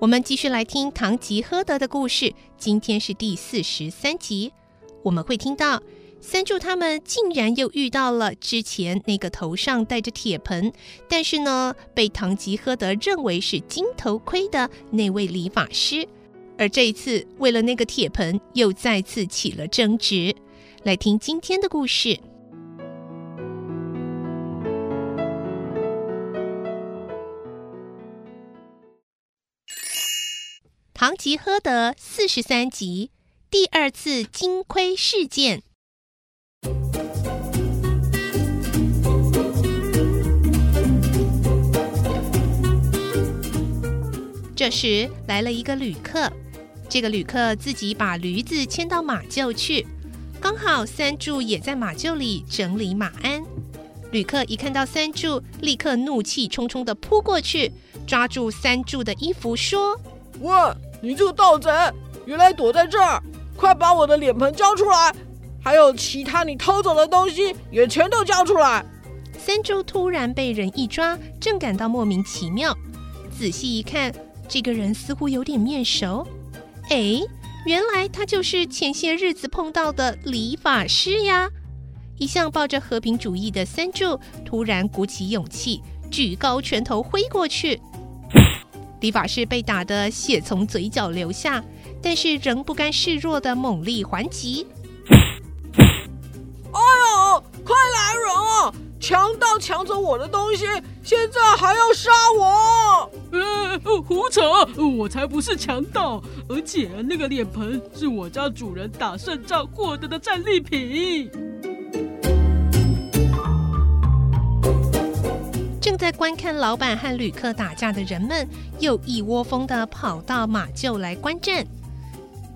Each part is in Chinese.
我们继续来听《堂吉诃德》的故事。今天是第四十三集，我们会听到三柱他们竟然又遇到了之前那个头上戴着铁盆，但是呢被堂吉诃德认为是金头盔的那位理发师，而这一次为了那个铁盆又再次起了争执。来听今天的故事。《堂吉诃德》四十三集，第二次金盔事件。这时来了一个旅客，这个旅客自己把驴子牵到马厩去，刚好三柱也在马厩里整理马鞍。旅客一看到三柱，立刻怒气冲冲的扑过去，抓住三柱的衣服说：“我！”你这个盗贼，原来躲在这儿！快把我的脸盆交出来，还有其他你偷走的东西也全都交出来！三柱突然被人一抓，正感到莫名其妙。仔细一看，这个人似乎有点面熟。哎，原来他就是前些日子碰到的理发师呀！一向抱着和平主义的三柱突然鼓起勇气，举高拳头挥过去。理发师被打得血从嘴角流下，但是仍不甘示弱的猛力还击。哎呦，快来人啊！强盗抢走我的东西，现在还要杀我！呃，胡扯！我才不是强盗，而且那个脸盆是我家主人打胜仗获得的战利品。在观看老板和旅客打架的人们，又一窝蜂地跑到马厩来观战。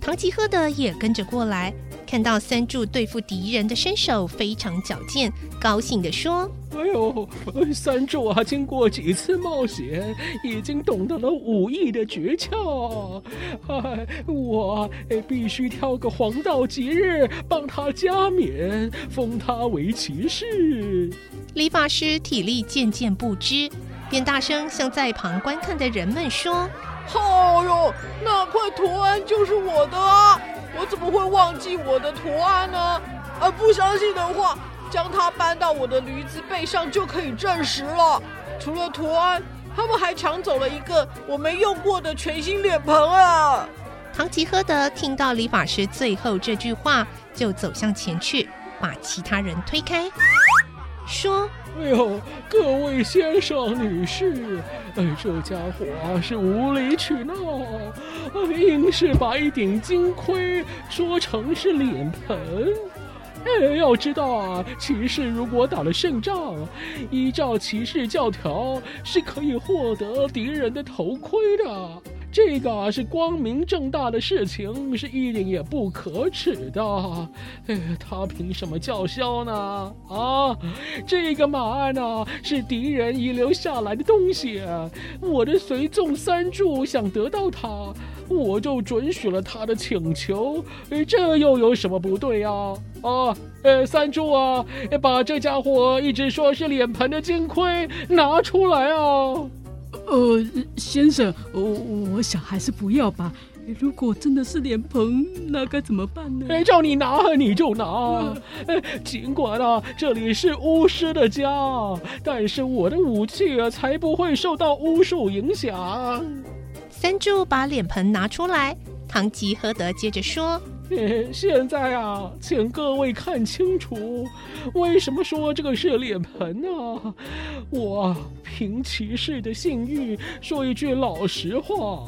唐吉诃德也跟着过来，看到三柱对付敌人的身手非常矫健，高兴地说：“哎呦，三柱啊，经过几次冒险，已经懂得了武艺的诀窍。哎，我必须挑个黄道吉日帮他加冕，封他为骑士。”理发师体力渐渐不支，便大声向在旁观看的人们说：“哦哟，那块图案就是我的啊！我怎么会忘记我的图案呢？啊，不相信的话，将它搬到我的驴子背上就可以证实了。除了图案，他们还抢走了一个我没用过的全新脸盆啊！”唐吉诃德听到理发师最后这句话，就走向前去，把其他人推开。说：“哎呦，各位先生、女士，哎，这家伙是无理取闹，硬是把一顶金盔说成是脸盆。哎，要知道啊，骑士如果打了胜仗，依照骑士教条是可以获得敌人的头盔的。”这个是光明正大的事情，是一点也不可耻的。哎，他凭什么叫嚣呢？啊，这个马鞍呢是敌人遗留下来的东西，我的随从三柱想得到它，我就准许了他的请求。这又有什么不对呀？啊，呃，三柱啊，把这家伙一直说是脸盆的金盔拿出来啊！呃，先生，我我想还是不要吧。如果真的是脸盆，那该怎么办呢？哎，叫你拿你就拿。哎，尽管啊，这里是巫师的家，但是我的武器啊，才不会受到巫术影响。三柱把脸盆拿出来，唐吉诃德接着说：“现在啊，请各位看清楚，为什么说这个是脸盆呢？我凭骑士的信誉说一句老实话，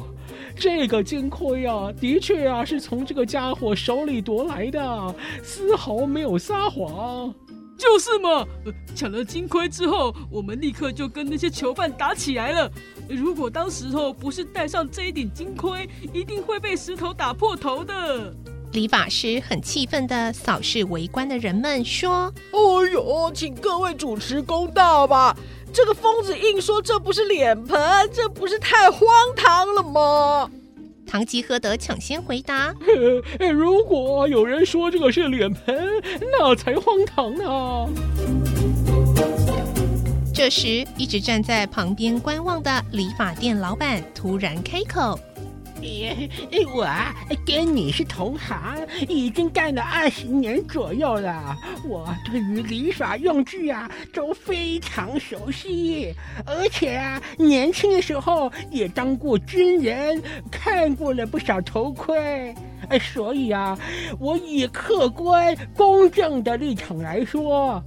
这个金盔啊，的确啊是从这个家伙手里夺来的，丝毫没有撒谎。”就是嘛，抢了金盔之后，我们立刻就跟那些囚犯打起来了。如果当时候不是戴上这一顶金盔，一定会被石头打破头的。理发师很气愤的扫视围观的人们，说：“哎呦，请各位主持公道吧！这个疯子硬说这不是脸盆，这不是太荒唐了吗？”唐吉诃德抢先回答：“ 如果有人说这个是脸盆，那才荒唐呢。”这时，一直站在旁边观望的理发店老板突然开口。我跟你是同行，已经干了二十年左右了。我对于礼法用具啊都非常熟悉，而且啊，年轻的时候也当过军人，看过了不少头盔。所以啊，我以客观公正的立场来说。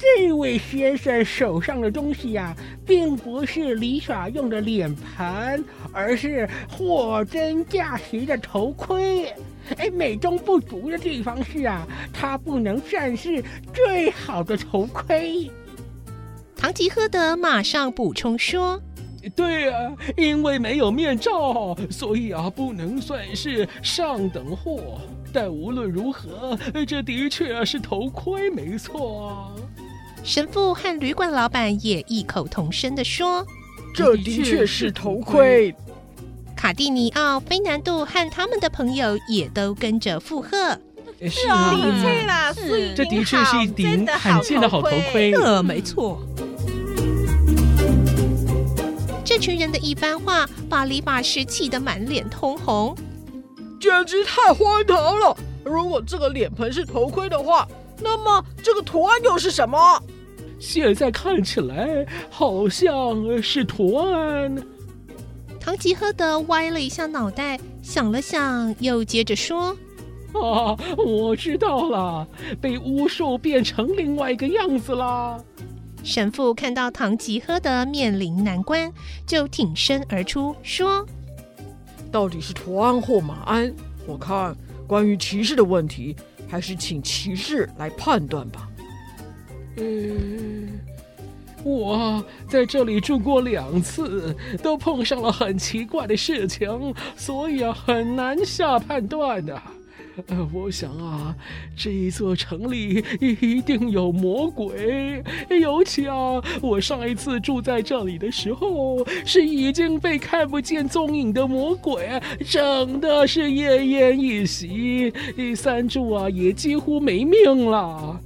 这位先生手上的东西呀、啊，并不是李耍用的脸盆，而是货真价实的头盔。哎，美中不足的地方是啊，它不能算是最好的头盔。唐吉诃德马上补充说：“对啊，因为没有面罩，所以啊，不能算是上等货。但无论如何，这的确是头盔，没错。”神父和旅馆老板也异口同声的说：“这的确是头盔。”卡蒂尼奥、菲南度和他们的朋友也都跟着附和：“是啊，的确啦，是这的确是一顶罕见的好头盔。”呃，没错。这群人的一番话把理发师气得满脸通红，简直太荒唐了！如果这个脸盆是头盔的话，那么这个图案又是什么？现在看起来好像是图案。唐吉诃德歪了一下脑袋，想了想，又接着说：“啊，我知道了，被巫术变成另外一个样子了。”神父看到唐吉诃德面临难关，就挺身而出说：“到底是图案或马鞍？我看关于骑士的问题。”还是请骑士来判断吧。嗯，我在这里住过两次，都碰上了很奇怪的事情，所以啊，很难下判断的。呃，我想啊，这一座城里一定有魔鬼，尤其啊，我上一次住在这里的时候，是已经被看不见踪影的魔鬼整的是奄奄一息，三柱啊也几乎没命了。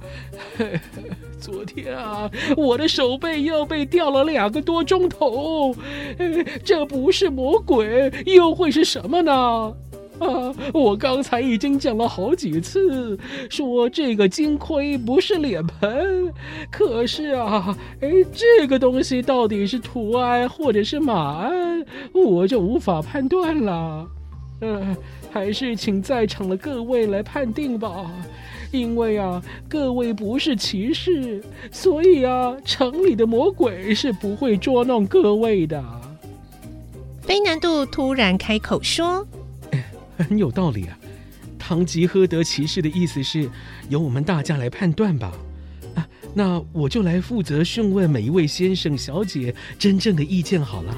昨天啊，我的手背又被吊了两个多钟头，这不是魔鬼，又会是什么呢？啊！我刚才已经讲了好几次，说这个金盔不是脸盆，可是啊，哎，这个东西到底是图案或者是马鞍，我就无法判断了。嗯、呃，还是请在场的各位来判定吧，因为啊，各位不是骑士，所以啊，城里的魔鬼是不会捉弄各位的。菲南度突然开口说。很有道理啊，唐吉诃德骑士的意思是由我们大家来判断吧。啊，那我就来负责询问每一位先生小姐真正的意见好了。